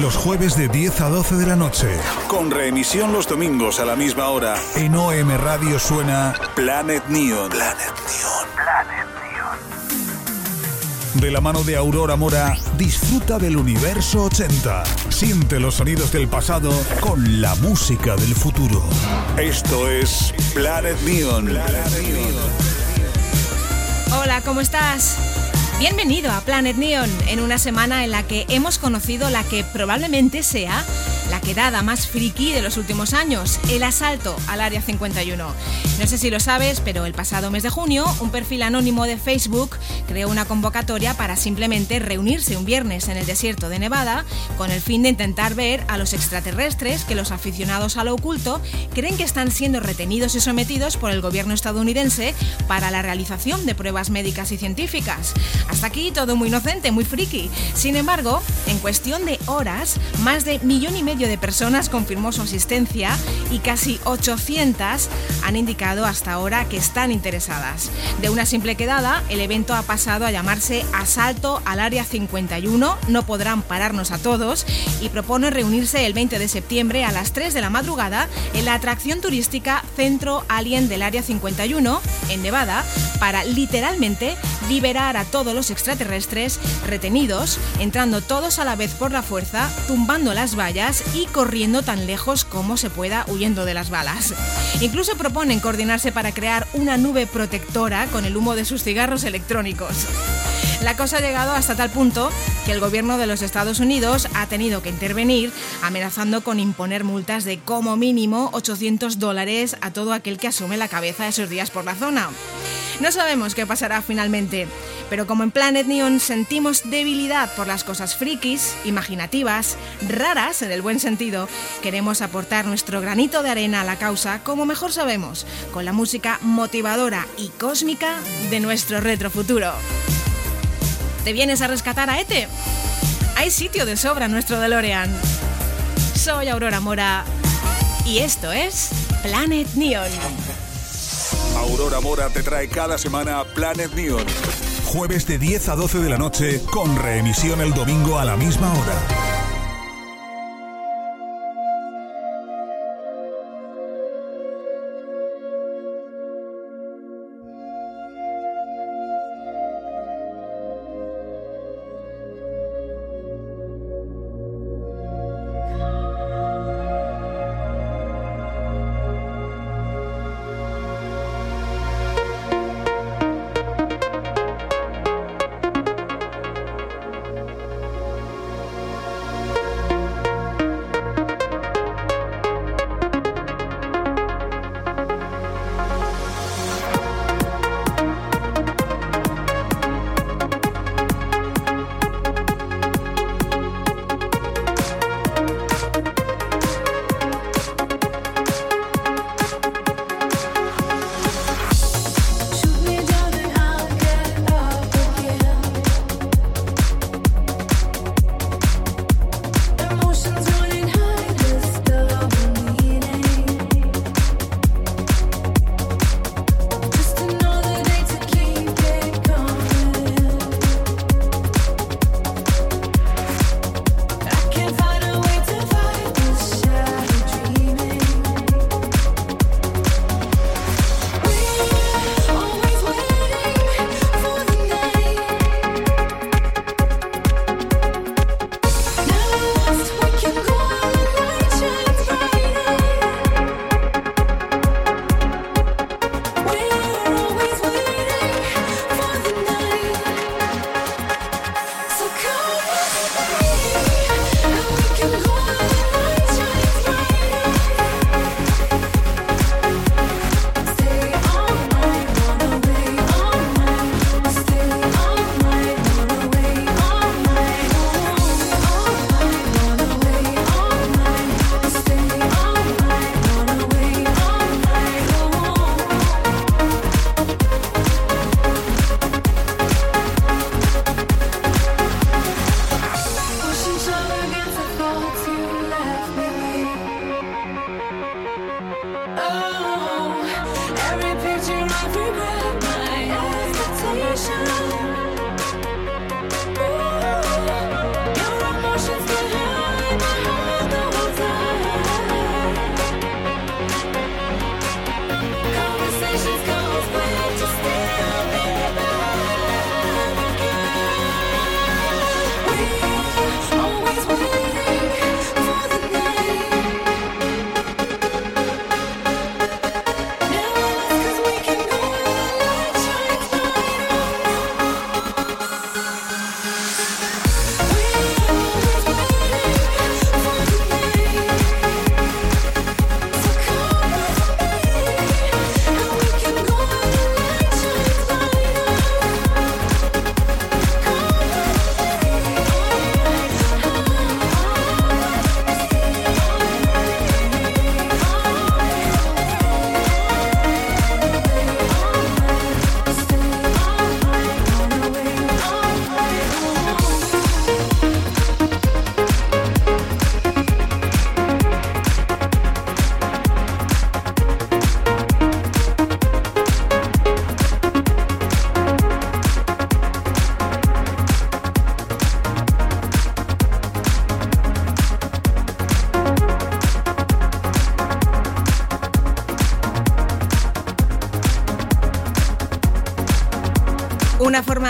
Los jueves de 10 a 12 de la noche. Con reemisión los domingos a la misma hora. En OM Radio suena Planet Neon. Planet Neon. Planet Neon. De la mano de Aurora Mora, disfruta del universo 80. Siente los sonidos del pasado con la música del futuro. Esto es Planet Neon. Planet Neon. Hola, ¿cómo estás? Bienvenido a Planet Neon en una semana en la que hemos conocido la que probablemente sea quedada más friki de los últimos años, el asalto al Área 51. No sé si lo sabes, pero el pasado mes de junio, un perfil anónimo de Facebook creó una convocatoria para simplemente reunirse un viernes en el desierto de Nevada con el fin de intentar ver a los extraterrestres que los aficionados a lo oculto creen que están siendo retenidos y sometidos por el gobierno estadounidense para la realización de pruebas médicas y científicas. Hasta aquí todo muy inocente, muy friki. Sin embargo, en cuestión de horas, más de millón y medio de personas confirmó su asistencia y casi 800 han indicado hasta ahora que están interesadas. De una simple quedada, el evento ha pasado a llamarse Asalto al Área 51, no podrán pararnos a todos, y propone reunirse el 20 de septiembre a las 3 de la madrugada en la atracción turística Centro Alien del Área 51, en Nevada, para literalmente liberar a todos los extraterrestres retenidos, entrando todos a la vez por la fuerza, tumbando las vallas y corriendo tan lejos como se pueda huyendo de las balas. Incluso proponen coordinarse para crear una nube protectora con el humo de sus cigarros electrónicos. La cosa ha llegado hasta tal punto que el gobierno de los Estados Unidos ha tenido que intervenir amenazando con imponer multas de como mínimo 800 dólares a todo aquel que asume la cabeza esos días por la zona. No sabemos qué pasará finalmente, pero como en Planet Neon sentimos debilidad por las cosas frikis, imaginativas, raras en el buen sentido, queremos aportar nuestro granito de arena a la causa como mejor sabemos, con la música motivadora y cósmica de nuestro retrofuturo. ¿Te vienes a rescatar a Ete? Hay sitio de sobra en nuestro DeLorean. Soy Aurora Mora y esto es Planet Neon. Aurora Mora te trae cada semana Planet Neon. Jueves de 10 a 12 de la noche, con reemisión el domingo a la misma hora.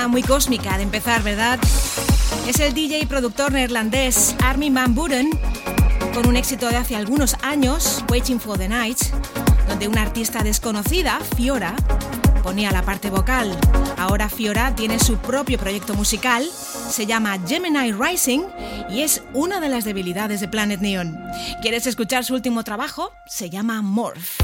Muy cósmica de empezar, ¿verdad? Es el DJ y productor neerlandés Armin van Buren, con un éxito de hace algunos años, Waiting for the Night, donde una artista desconocida, Fiora, ponía la parte vocal. Ahora Fiora tiene su propio proyecto musical, se llama Gemini Rising y es una de las debilidades de Planet Neon. ¿Quieres escuchar su último trabajo? Se llama Morph.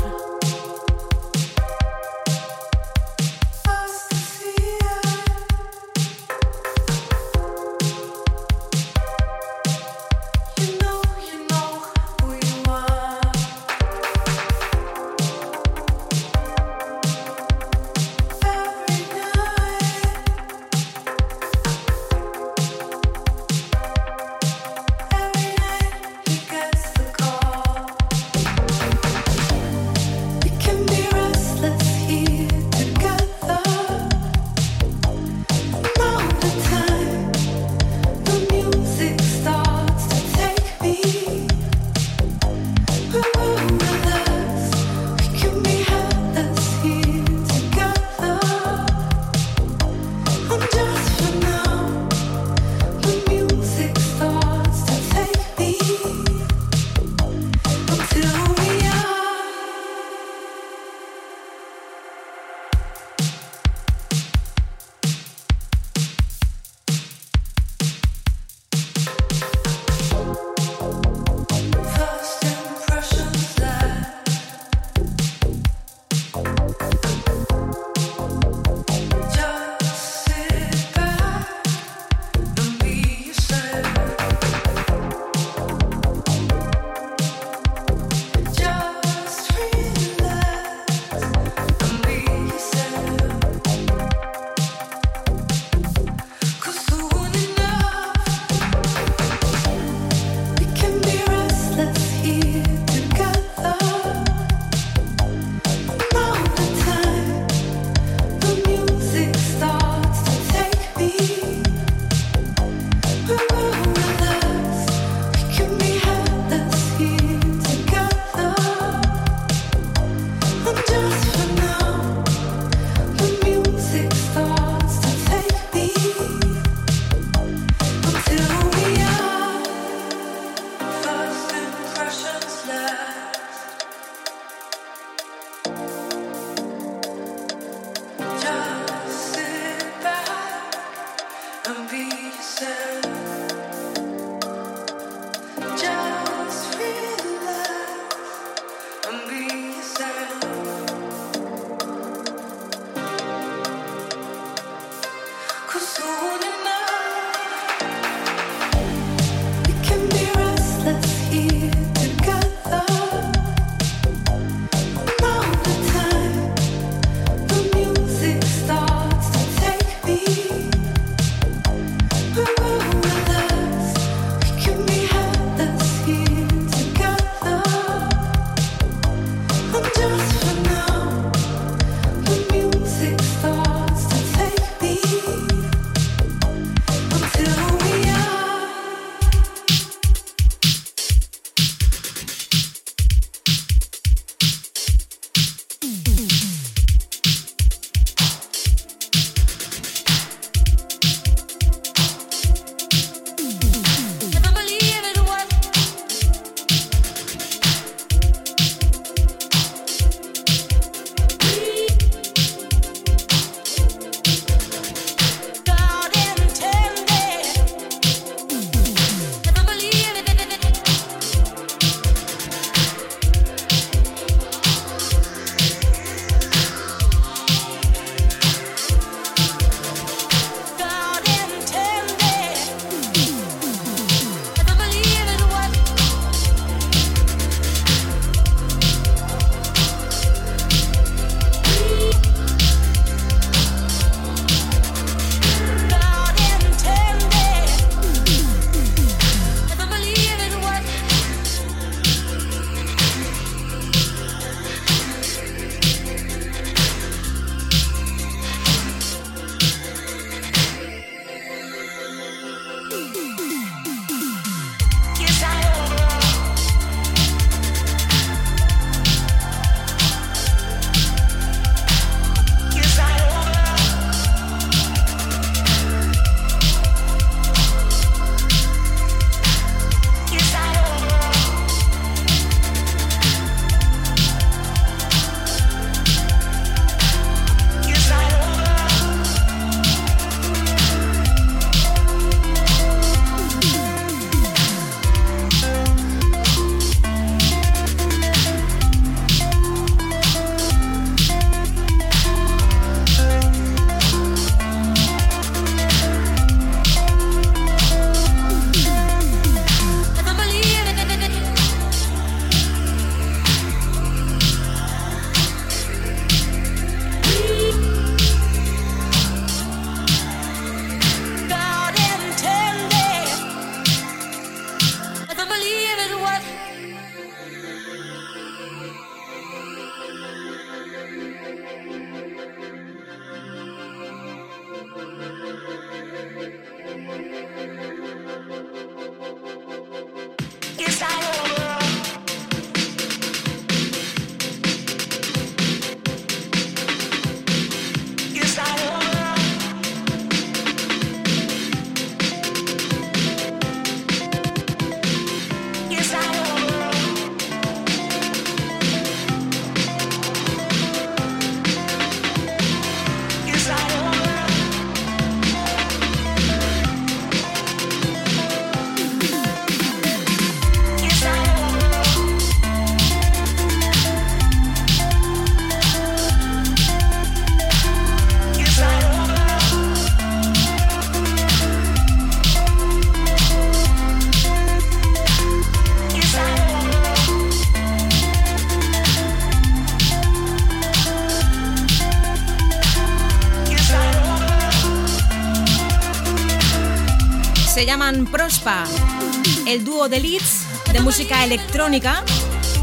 El dúo de leads de música electrónica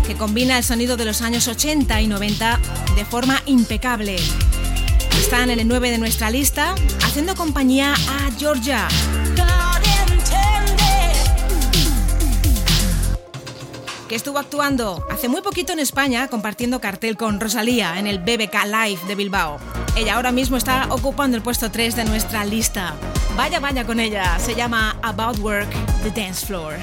que combina el sonido de los años 80 y 90 de forma impecable. Están en el 9 de nuestra lista, haciendo compañía a Georgia. que estuvo actuando hace muy poquito en España compartiendo cartel con Rosalía en el BBK Live de Bilbao. Ella ahora mismo está ocupando el puesto 3 de nuestra lista. Vaya, vaya con ella. Se llama About Work, The Dance Floor.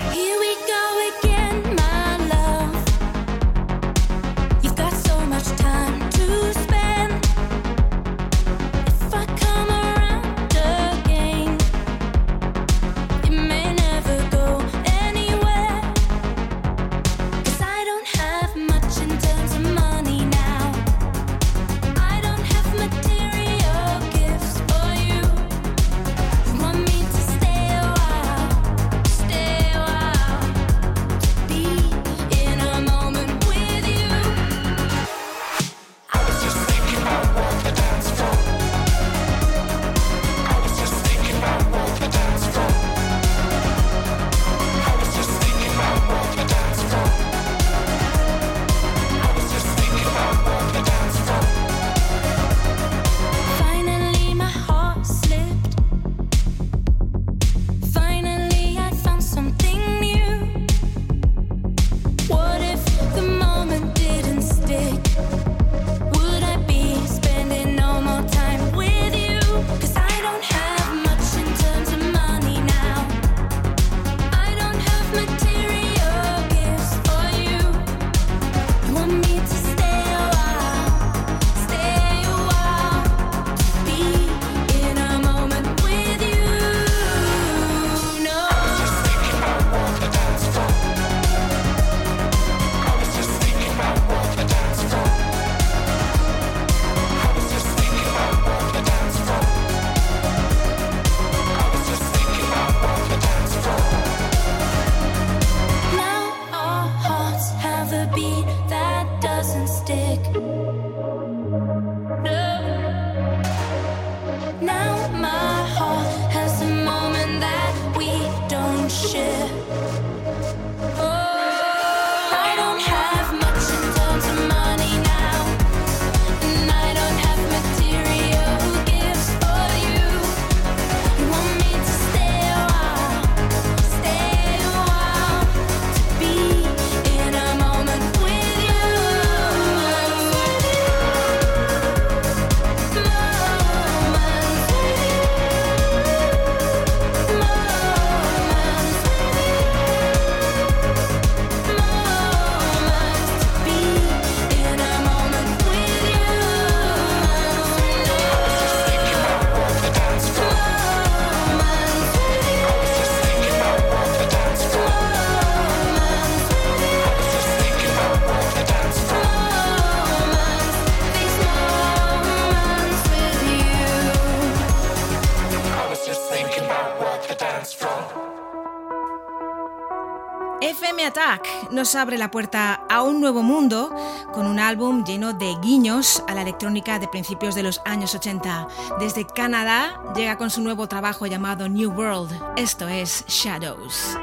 Nos abre la puerta a un nuevo mundo con un álbum lleno de guiños a la electrónica de principios de los años 80. Desde Canadá llega con su nuevo trabajo llamado New World. Esto es Shadows.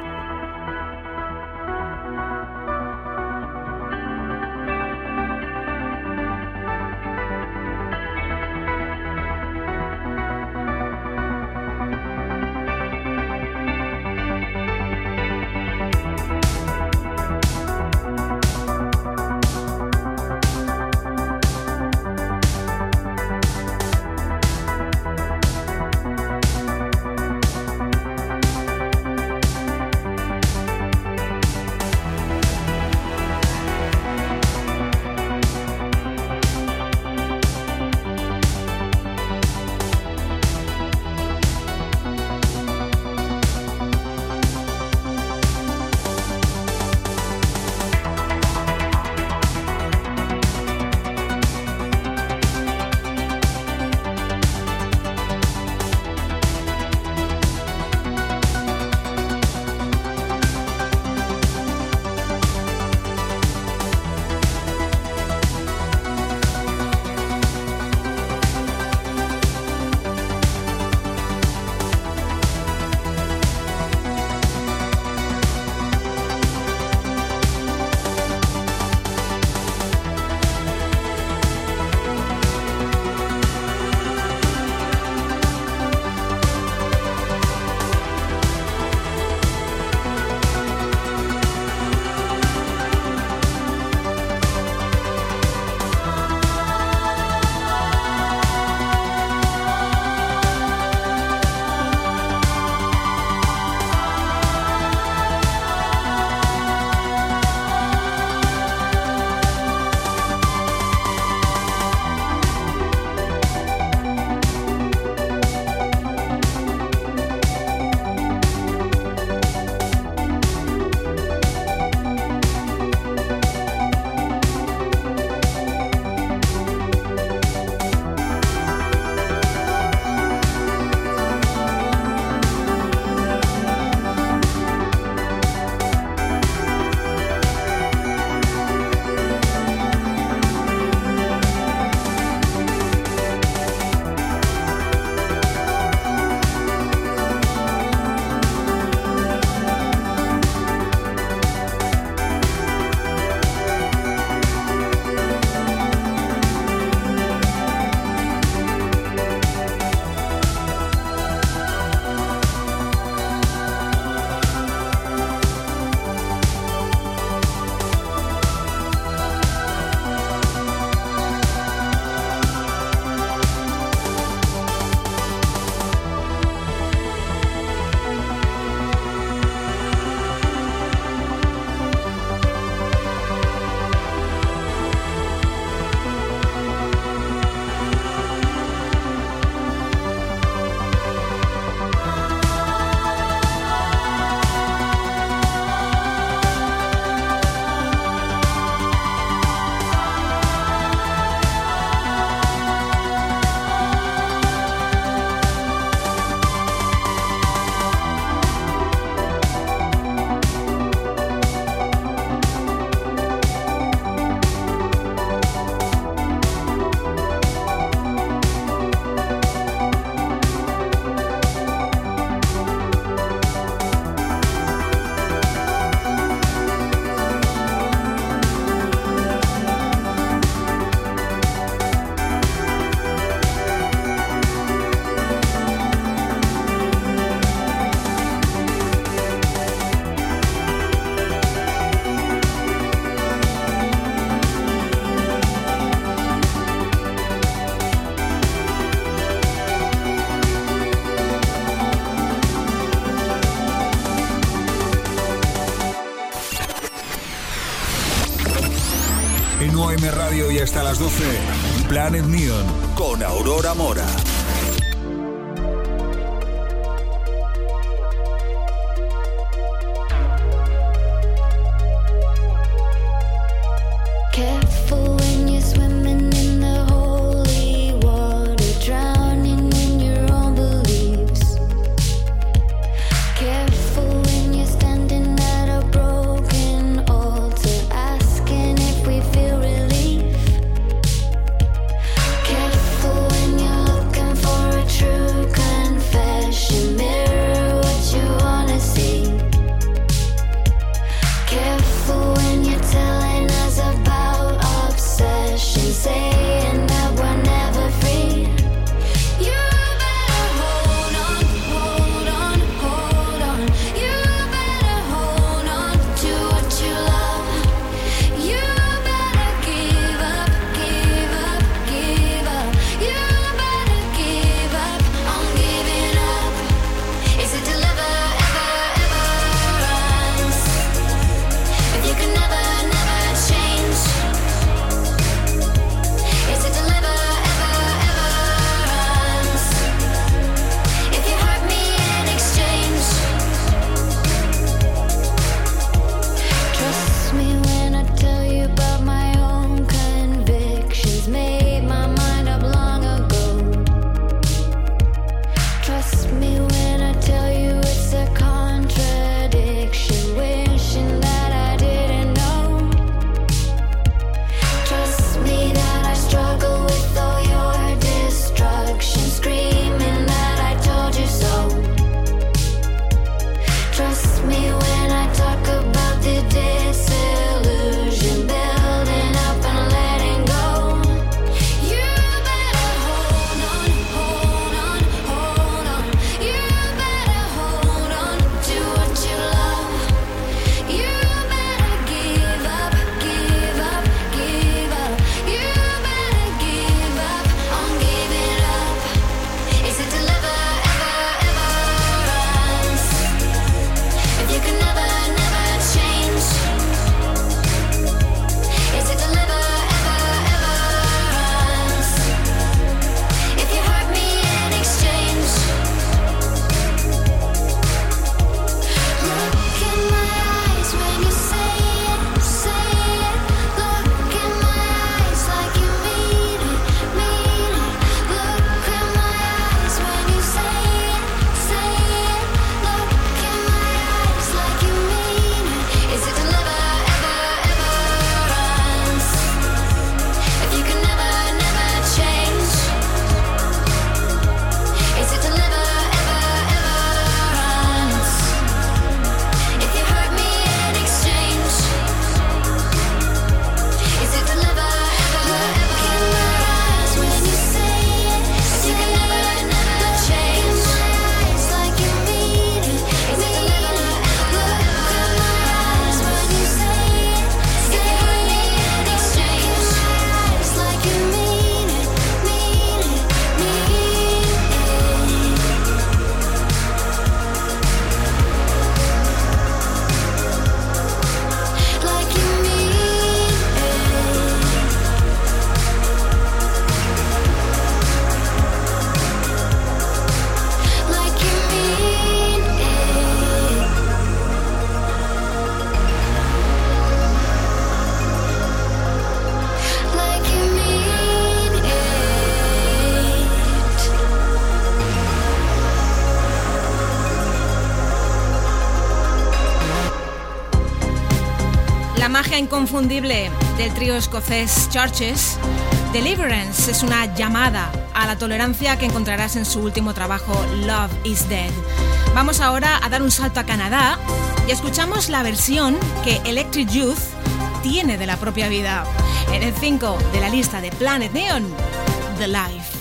Con Aurora Inconfundible del trío escocés Churches, Deliverance es una llamada a la tolerancia que encontrarás en su último trabajo Love is Dead. Vamos ahora a dar un salto a Canadá y escuchamos la versión que Electric Youth tiene de la propia vida. En el 5 de la lista de Planet Neon, The Life.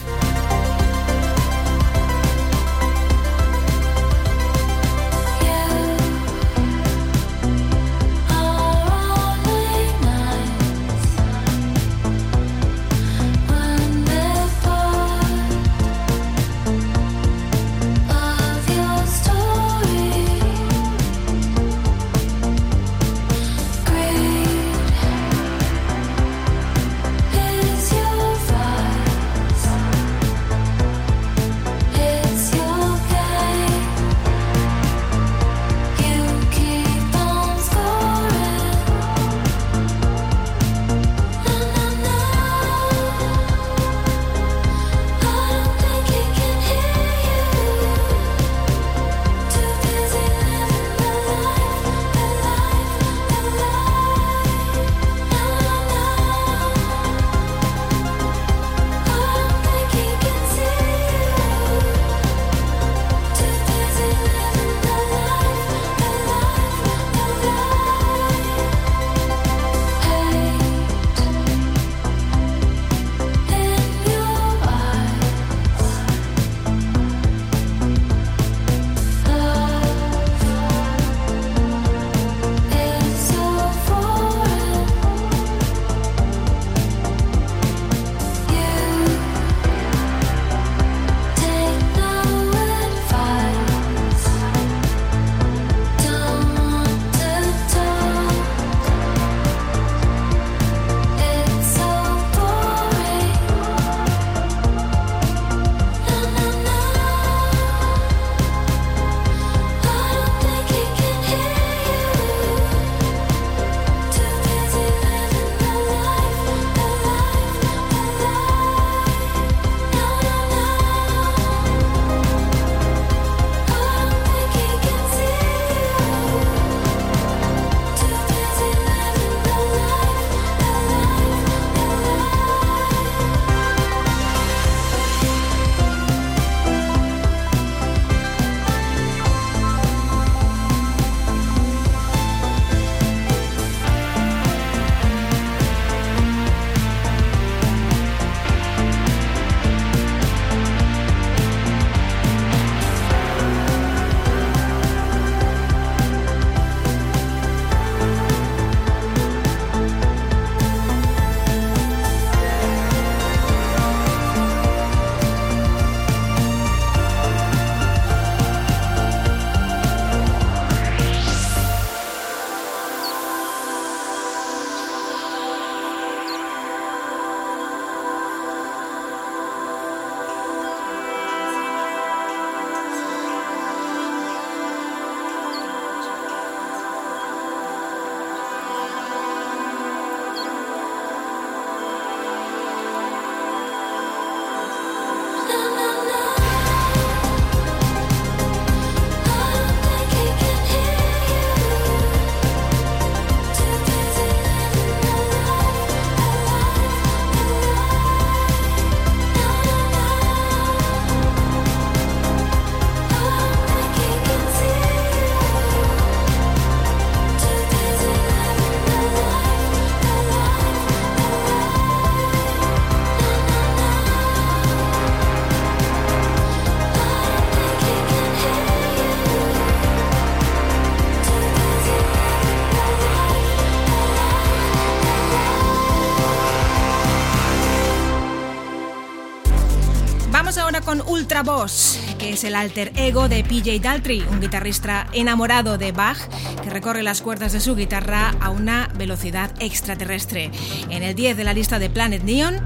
Boss, que es el alter ego de PJ Daltrey, un guitarrista enamorado de Bach que recorre las cuerdas de su guitarra a una velocidad extraterrestre. En el 10 de la lista de Planet Neon,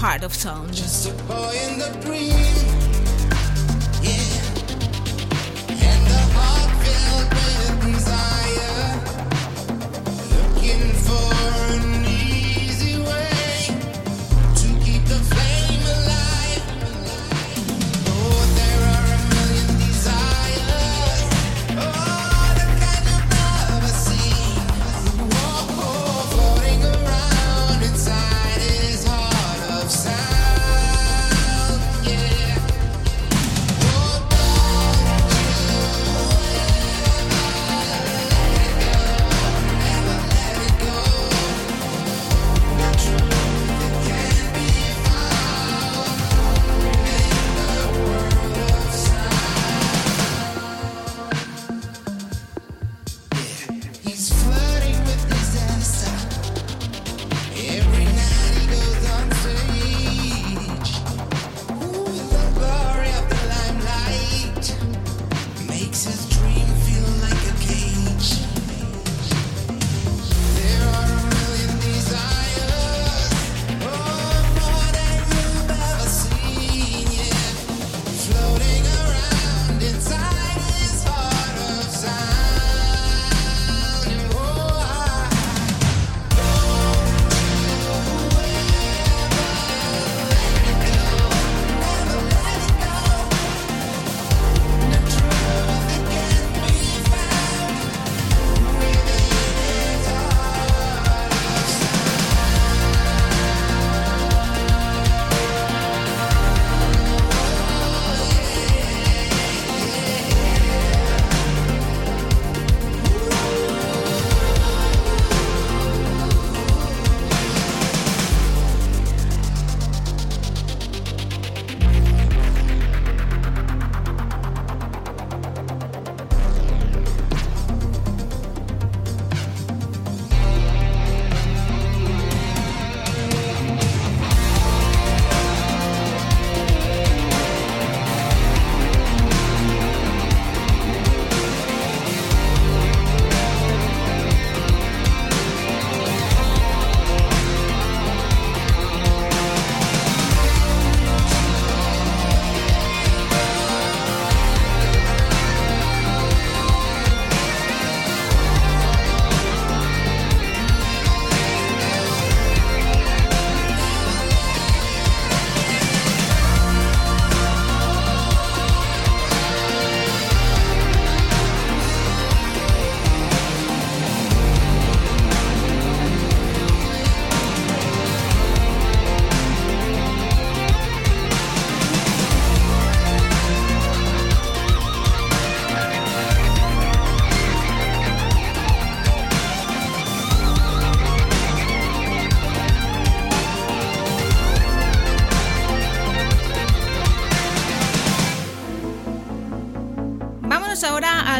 Heart of Sound.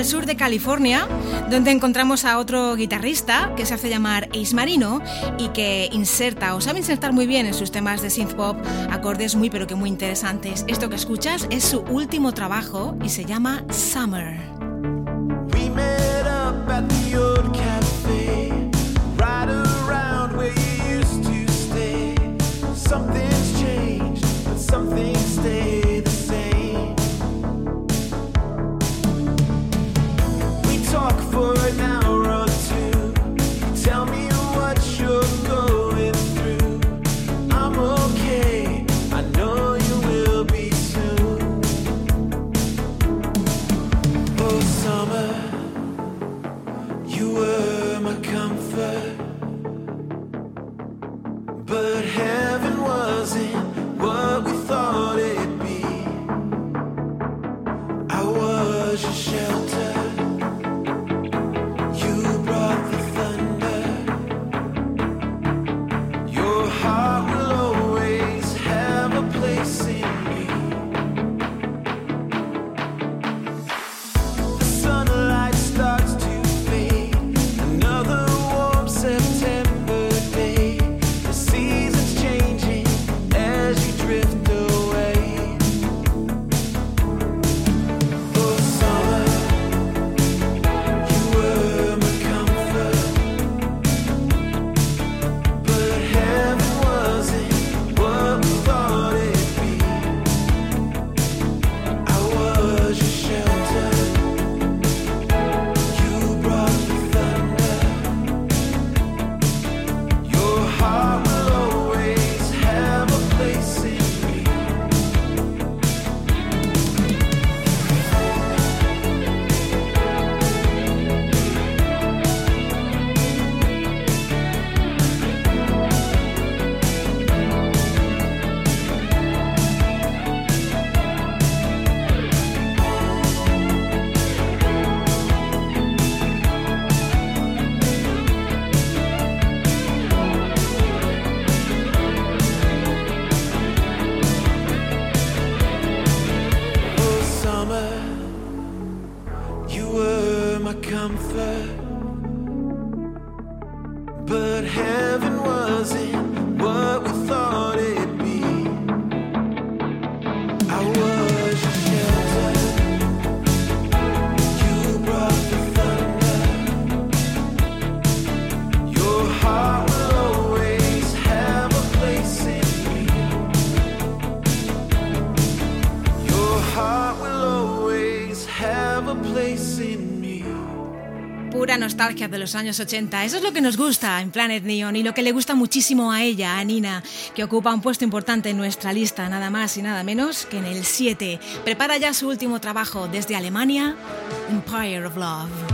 Sur de California, donde encontramos a otro guitarrista que se hace llamar Ace Marino y que inserta o sabe insertar muy bien en sus temas de synth pop acordes muy pero que muy interesantes. Esto que escuchas es su último trabajo y se llama Summer. Nostalgia de los años 80. Eso es lo que nos gusta en Planet Neon y lo que le gusta muchísimo a ella, a Nina, que ocupa un puesto importante en nuestra lista, nada más y nada menos que en el 7. Prepara ya su último trabajo desde Alemania, Empire of Love.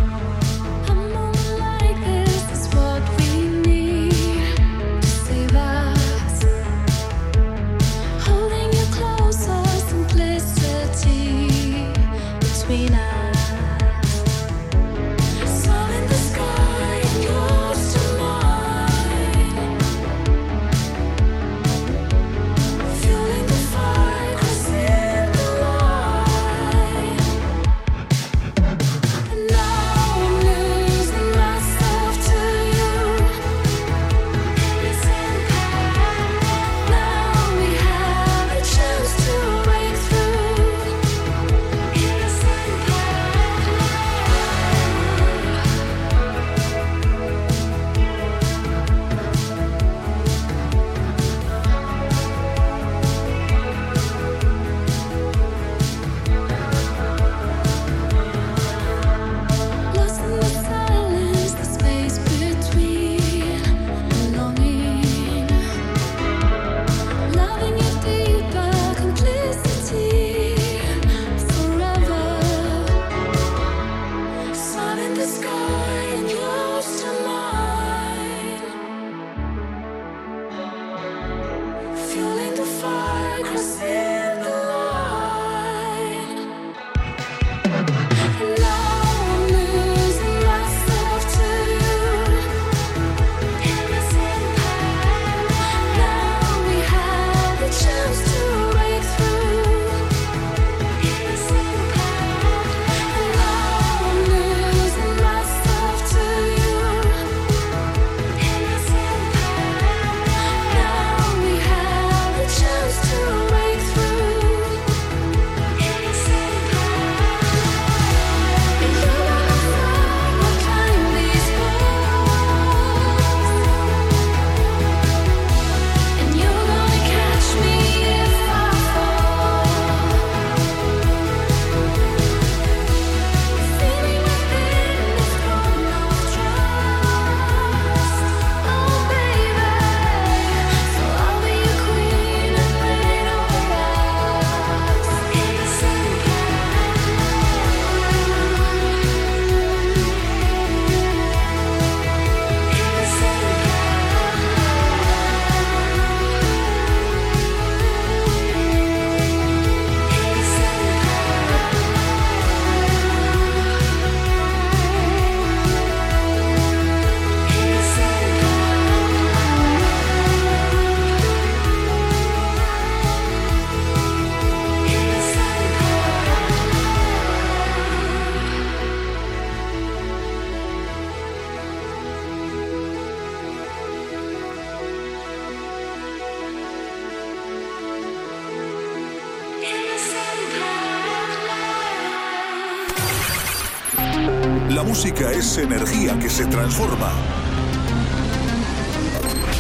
Se transforma.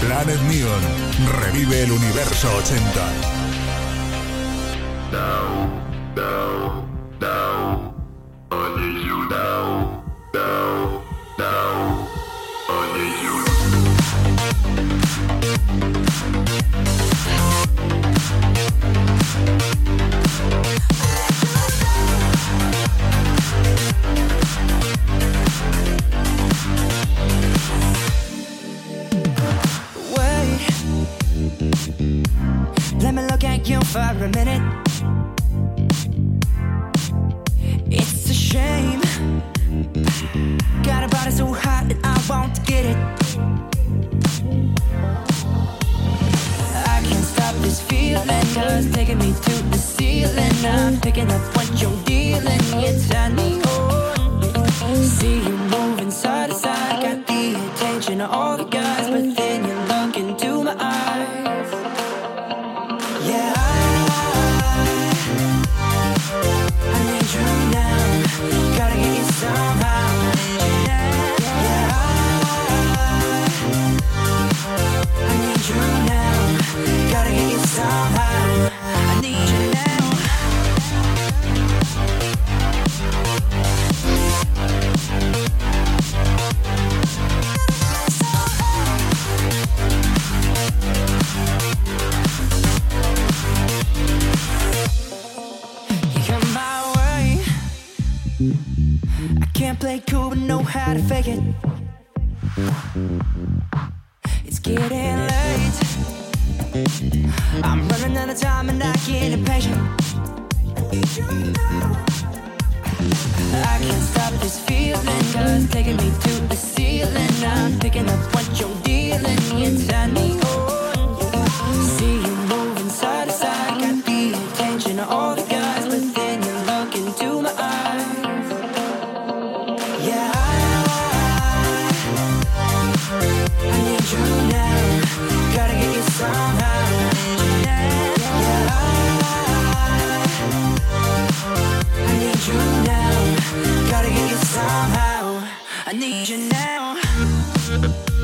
Planet Neon revive el universo 80. in a plane.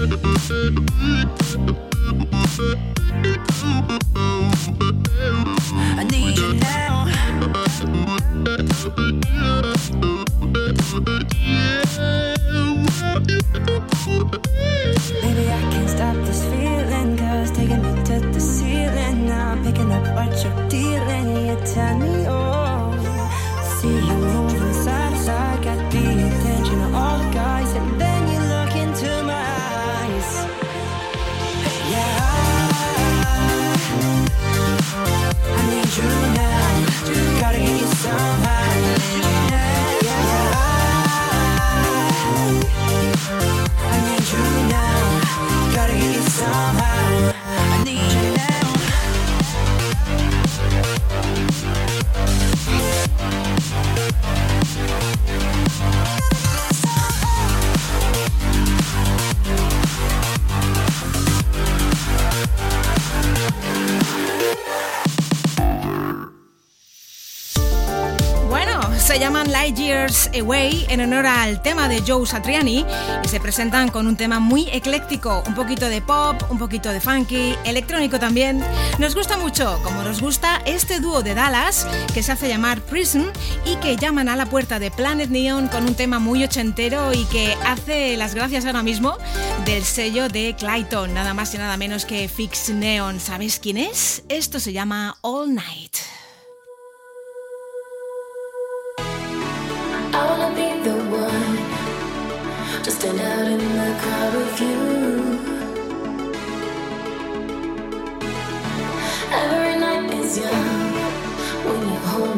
I need you now. Years Away en honor al tema de Joe Satriani y se presentan con un tema muy ecléctico, un poquito de pop, un poquito de funky, electrónico también. Nos gusta mucho, como nos gusta este dúo de Dallas que se hace llamar Prison y que llaman a la puerta de Planet Neon con un tema muy ochentero y que hace las gracias ahora mismo del sello de Clayton, nada más y nada menos que Fix Neon. ¿Sabes quién es? Esto se llama All Night.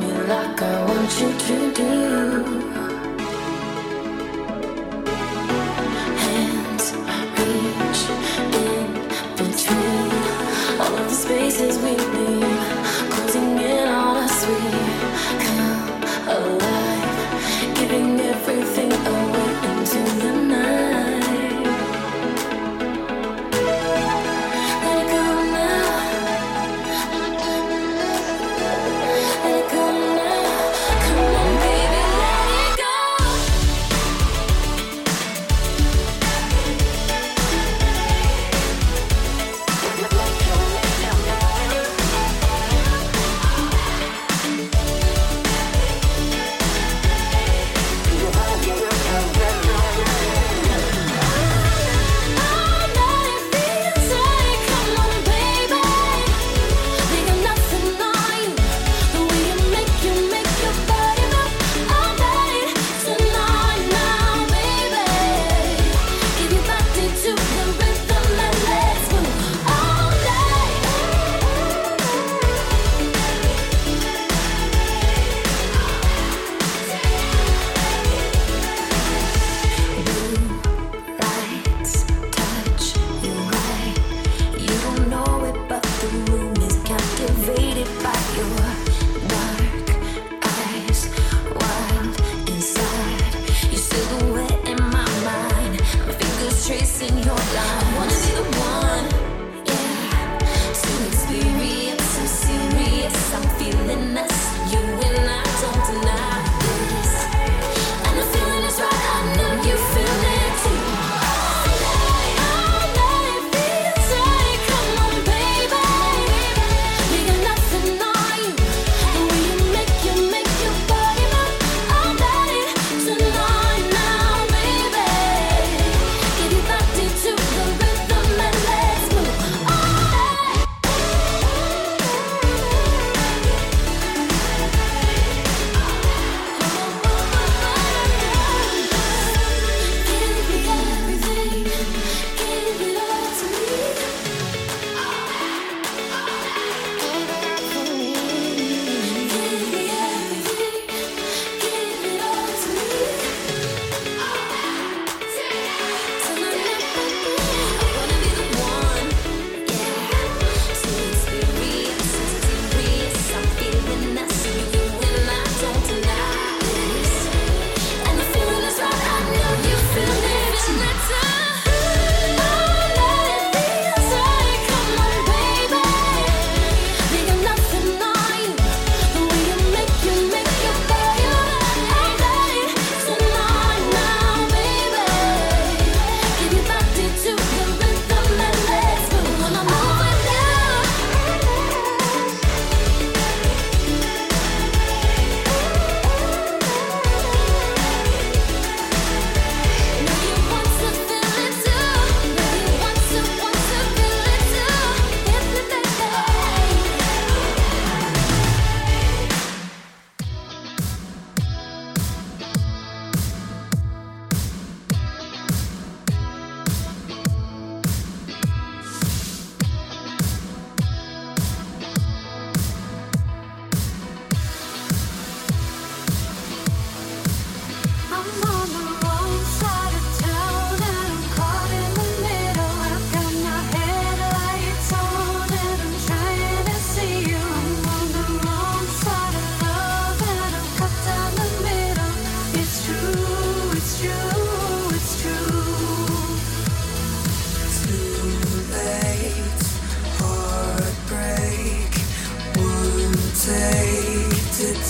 Me like I want you to do.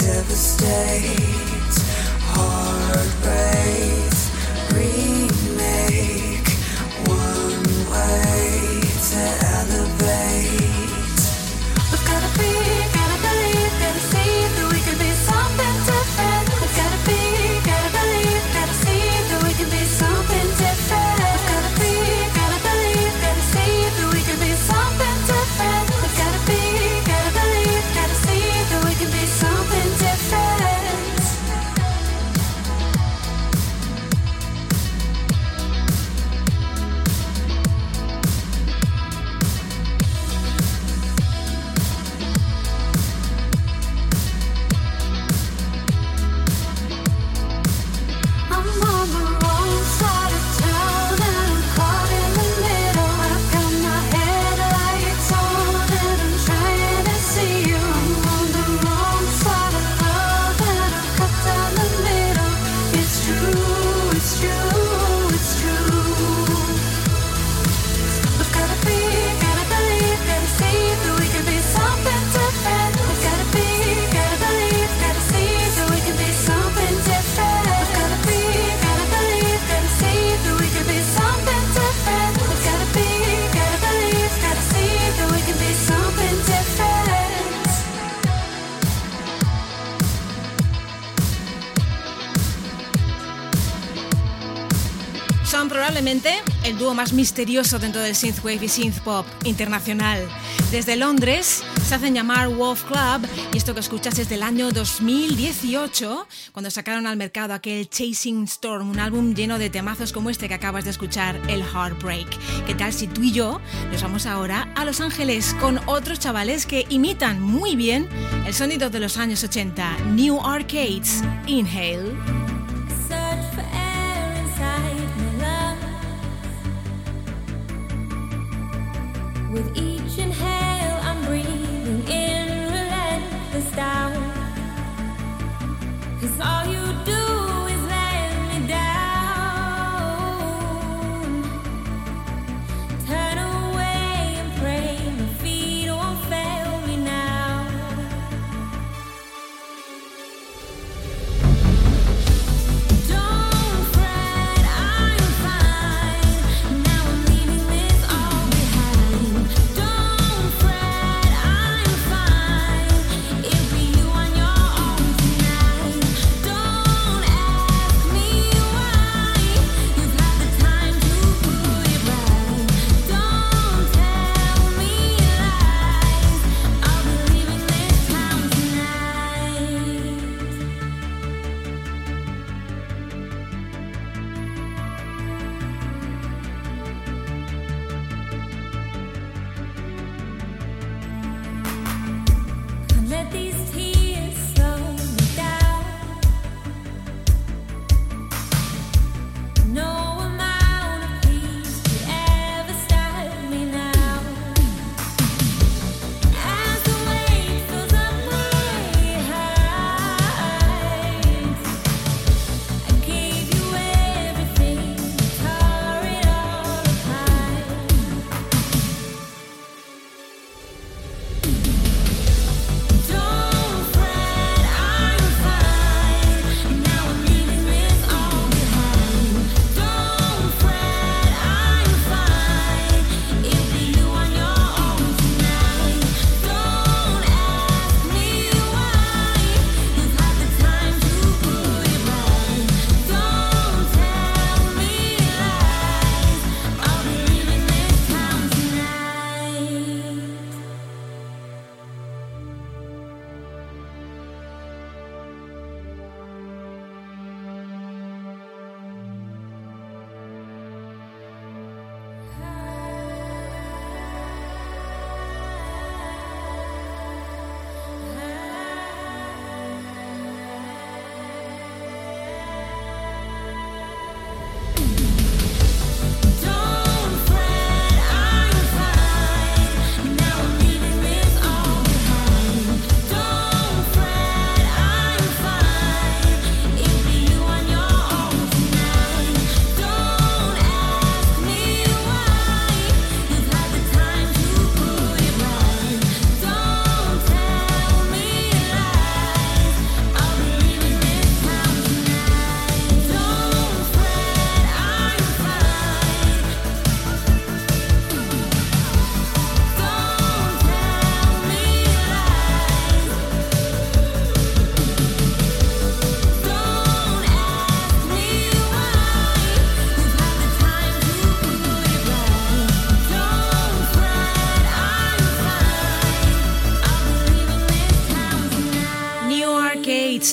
devastate el dúo más misterioso dentro del synthwave y synthpop internacional. Desde Londres se hacen llamar Wolf Club y esto que escuchas es del año 2018, cuando sacaron al mercado aquel Chasing Storm, un álbum lleno de temazos como este que acabas de escuchar, el Heartbreak. ¿Qué tal si tú y yo nos vamos ahora a Los Ángeles con otros chavales que imitan muy bien el sonido de los años 80, New Arcades, Inhale. With each inhale, I'm breathing in relentless doubt. Cause all you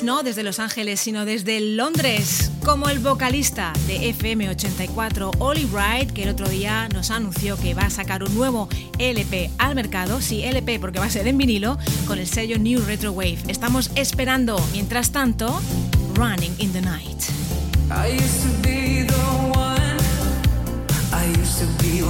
no desde Los Ángeles, sino desde Londres, como el vocalista de FM84, Ollie Wright, que el otro día nos anunció que va a sacar un nuevo LP al mercado, sí, LP porque va a ser en vinilo, con el sello New Retro Wave. Estamos esperando, mientras tanto, Running in the Night. I used to be the one. I used to be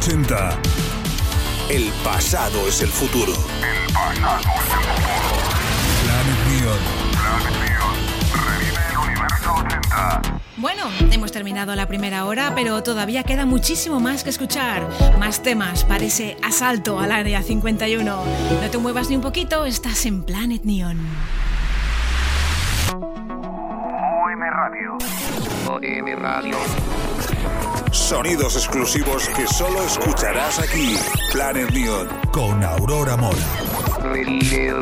80. El pasado es el futuro. El pasado es el futuro. Planet Neon. Planet Neon. Revive el Universo 80. Bueno, hemos terminado la primera hora, pero todavía queda muchísimo más que escuchar. Más temas para ese asalto al área 51. No te muevas ni un poquito, estás en Planet Neon. Sonidos exclusivos que solo escucharás aquí. Planet Neon. Con Aurora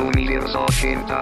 universo 80.